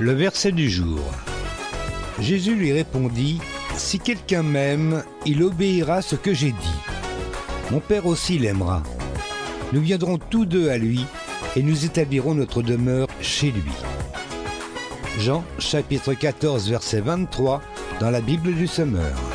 Le verset du jour. Jésus lui répondit, Si quelqu'un m'aime, il obéira ce que j'ai dit. Mon Père aussi l'aimera. Nous viendrons tous deux à lui et nous établirons notre demeure chez lui. Jean chapitre 14 verset 23 dans la Bible du Semeur.